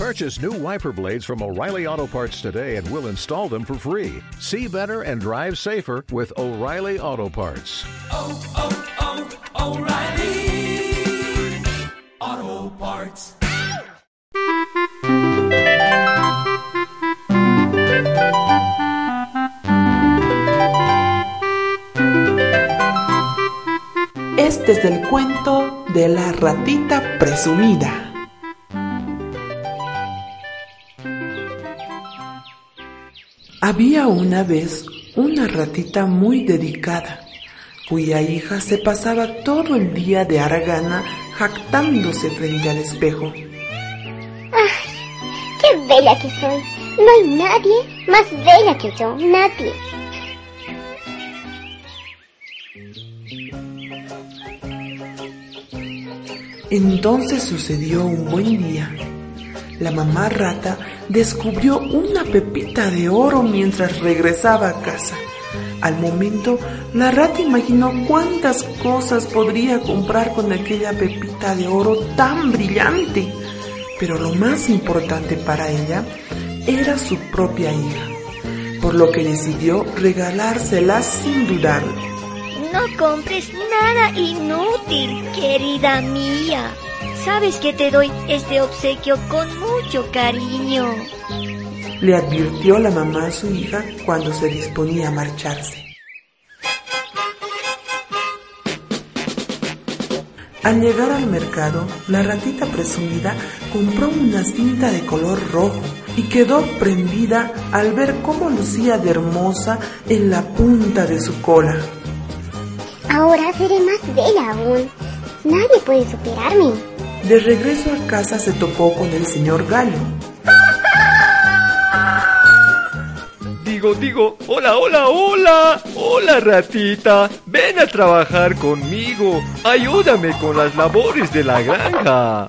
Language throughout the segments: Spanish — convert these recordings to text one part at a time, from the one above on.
Purchase new wiper blades from O'Reilly Auto Parts today and we'll install them for free. See better and drive safer with O'Reilly Auto Parts. Oh, oh, oh, O'Reilly Auto Parts. Este es el cuento de la ratita presumida. Había una vez una ratita muy dedicada, cuya hija se pasaba todo el día de aragana jactándose frente al espejo. ¡Ay! ¡Qué bella que soy! No hay nadie más bella que yo, nadie. Entonces sucedió un buen día. La mamá rata descubrió una pepita de oro mientras regresaba a casa. Al momento, la rata imaginó cuántas cosas podría comprar con aquella pepita de oro tan brillante. Pero lo más importante para ella era su propia hija, por lo que decidió regalársela sin dudarlo. No compres nada inútil, querida mía. Sabes que te doy este obsequio con mucho cariño. Le advirtió la mamá a su hija cuando se disponía a marcharse. Al llegar al mercado, la ratita presumida compró una cinta de color rojo y quedó prendida al ver cómo lucía de hermosa en la punta de su cola. Ahora seré más bella aún. Nadie puede superarme. De regreso a casa se topó con el señor Gallo. Digo, digo, hola, hola, hola, hola ratita, ven a trabajar conmigo, ayúdame con las labores de la granja.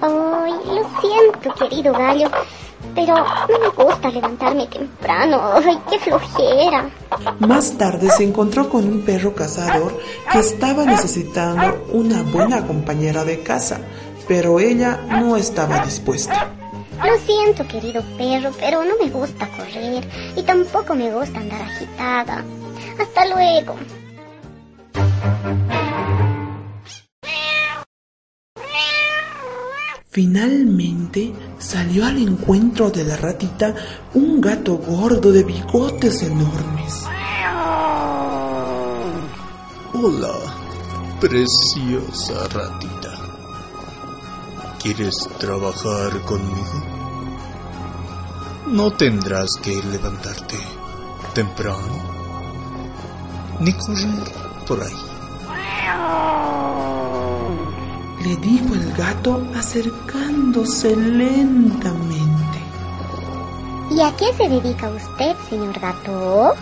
Ay, lo siento, querido gallo, pero no me gusta levantarme temprano. Ay, qué flojera. Más tarde se encontró con un perro cazador que estaba necesitando una buena compañera de casa, pero ella no estaba dispuesta. Lo siento, querido perro, pero no me gusta correr y tampoco me gusta andar agitada. Hasta luego. Finalmente salió al encuentro de la ratita un gato gordo de bigotes enormes. Hola, preciosa ratita. ¿Quieres trabajar conmigo? No tendrás que levantarte temprano ni correr por ahí. Le dijo el gato acercándose lentamente. ¿Y a qué se dedica usted, señor gato?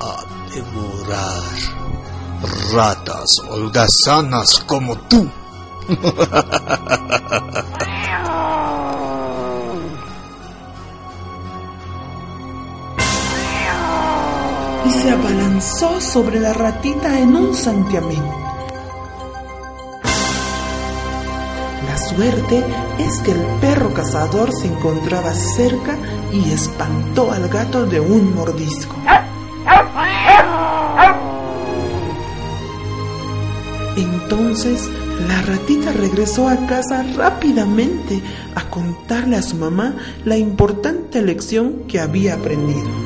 A devorar ratas holgazanas como tú. y se abalanzó sobre la ratita en un santiamén. Suerte es que el perro cazador se encontraba cerca y espantó al gato de un mordisco. Entonces la ratita regresó a casa rápidamente a contarle a su mamá la importante lección que había aprendido.